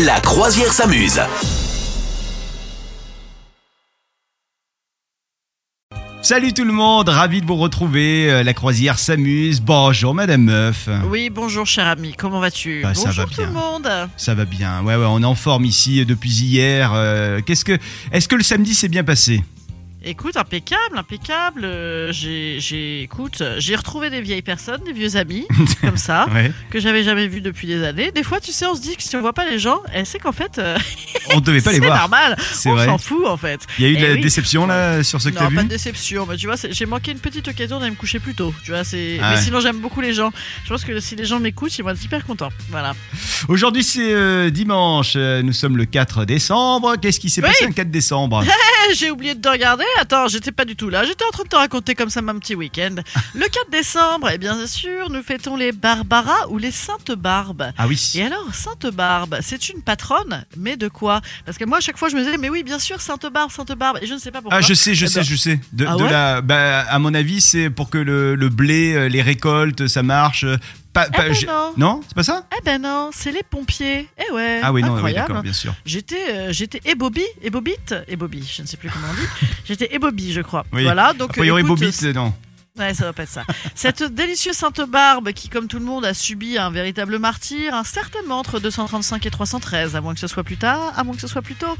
La croisière s'amuse. Salut tout le monde, ravi de vous retrouver. euh, La croisière s'amuse. Bonjour Madame Meuf. Oui, bonjour cher ami, comment vas-tu? Bah, ça Bonjour va tout bien. le monde Ça va bien. Ouais, ouais, on est en forme ici depuis hier. Euh, Qu'est-ce que, est-ce que le samedi s'est bien passé? Écoute, impeccable, impeccable. euh, J'ai, j'ai, écoute, j'ai retrouvé des vieilles personnes, des vieux amis, comme ça, Ouais. que j'avais jamais vus depuis des années. Des fois, tu sais, on se dit que si on voit pas les gens, eh, c'est qu'en fait, euh, On devait pas les c'est voir. normal. C'est on vrai. s'en fout en fait. Il y a eu de Eh la oui. déception là sur ce que t'as Non, vu pas de déception. Mais tu vois, j'ai manqué une petite occasion d'aller me coucher plus tôt. Tu vois, c'est. Ah Mais sinon, j'aime beaucoup les gens. Je pense que si les gens m'écoutent, ils vont être hyper contents. Voilà. Aujourd'hui c'est euh, dimanche. Euh, Nous sommes le 4 décembre. Qu'est-ce qui s'est Oui. passé le 4 décembre? Eh, J'ai oublié de te regarder. Attends, j'étais pas du tout là. J'étais en train de te raconter comme ça mon petit week-end. Le 4 décembre, et bien sûr, nous fêtons les Barbara ou les Saintes Barbes. Ah oui. Et alors, Sainte Barbe, c'est une patronne, mais de quoi? Parce que moi, à chaque fois, je me disais, mais oui, bien sûr, Sainte Barbe, Sainte Barbe, et je ne sais pas pourquoi. Ah je sais, je Eh sais, ben, je sais. De, Ah de la, bah, à mon avis c'est pour que le, le blé, euh, les récoltes, ça marche. euh, Pas, Eh pas- ben non. non, c'est pas ça? Eh ben non, c'est les pompiers. Eh ouais. Ah oui non, oui, d'accord, bien sûr. J'étais, euh, j'étais ébobie, ébobite, ébobie, je ne sais plus comment on dit. J'étais ébobie, je crois. Oui. Voilà, donc. A priori, écoute, Bobite, non. Ouais, ça va pas être ça. Cette délicieuse Sainte Barbe, qui, comme tout le monde, a subi un véritable martyr, hein, certainement entre 235 et 313, à moins que ce soit plus tard, à moins que ce soit plus tôt.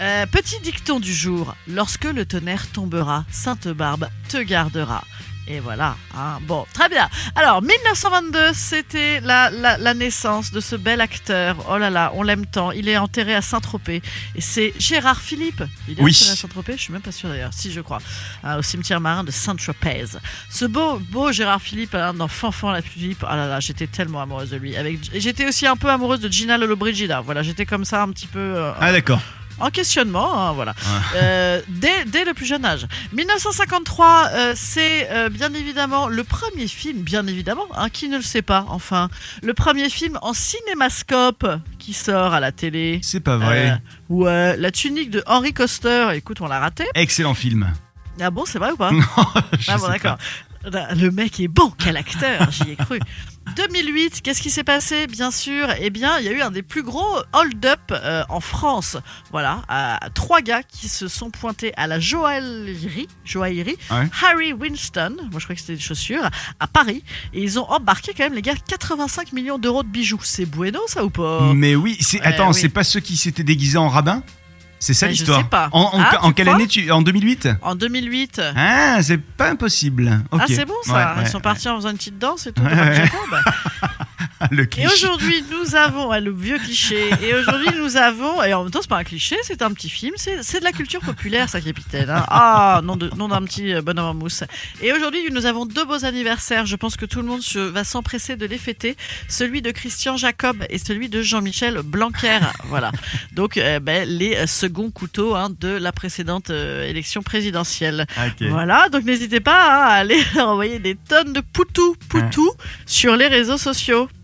Euh, petit dicton du jour lorsque le tonnerre tombera, Sainte Barbe te gardera. Et voilà. hein. Bon, très bien. Alors, 1922, c'était la, la, la naissance de ce bel acteur. Oh là là, on l'aime tant. Il est enterré à Saint-Tropez. Et c'est Gérard Philippe. Il est Oui. enterré à Saint-Tropez, je suis même pas sûre d'ailleurs. Si, je crois. Ah, au cimetière marin de Saint-Tropez. Ce beau, beau Gérard Philippe, hein, dans Fanfan la Philippe. Ah là là, j'étais tellement amoureuse de lui. Avec, j'étais aussi un peu amoureuse de Gina Lollobrigida. Voilà, j'étais comme ça un petit peu euh, Ah d'accord. En questionnement, hein, voilà. Euh, dès, dès le plus jeune âge. 1953, euh, c'est euh, bien évidemment le premier film, bien évidemment, hein, qui ne le sait pas, enfin, le premier film en cinémascope qui sort à la télé. C'est pas vrai. Ouais, la tunique de Henry Coster, écoute, on l'a raté. Excellent film. Ah bon, c'est vrai ou pas? Je Ah sais bon, d'accord. Le mec est bon, quel acteur, j'y ai cru. 2008, qu'est-ce qui s'est passé? Bien sûr, eh bien, il y a eu un des plus gros hold-up euh, en France. Voilà, trois gars qui se sont pointés à la joaillerie, joaillerie Ouais. Harry Winston, moi je crois que c'était des chaussures, à Paris. Et ils ont embarqué quand même, les gars, 85 millions d'euros de bijoux. C'est bueno, ça ou pas? Mais oui, c'est attends, oui. c'est pas ceux qui s'étaient déguisés en rabbin? C'est ça je l'histoire sais pas. En, en- Ah, en quelle année tu En 2008 En 2008. Ah, c'est pas impossible. Ah, c'est bon ça. Ouais, Ils ouais, sont partis en faisant une petite danse et tout. Comme. Et aujourd'hui, nous avons le vieux cliché. Et aujourd'hui, nous avons, et en même temps, c'est pas un cliché, c'est un petit film. C'est de la culture populaire, ça, capitaine. hein. Ah, nom d'un petit euh, bonhomme en mousse. Et aujourd'hui, nous avons deux beaux anniversaires. Je pense que tout le monde va s'empresser de les fêter. Celui de Christian Jacob et celui de Jean-Michel Blanquer. Voilà. Donc, euh, ben, les euh, seconds couteaux hein, de la précédente euh, élection présidentielle. Ok. Voilà, donc n'hésitez pas hein, à aller envoyer des tonnes de poutou poutou sur les réseaux sociaux.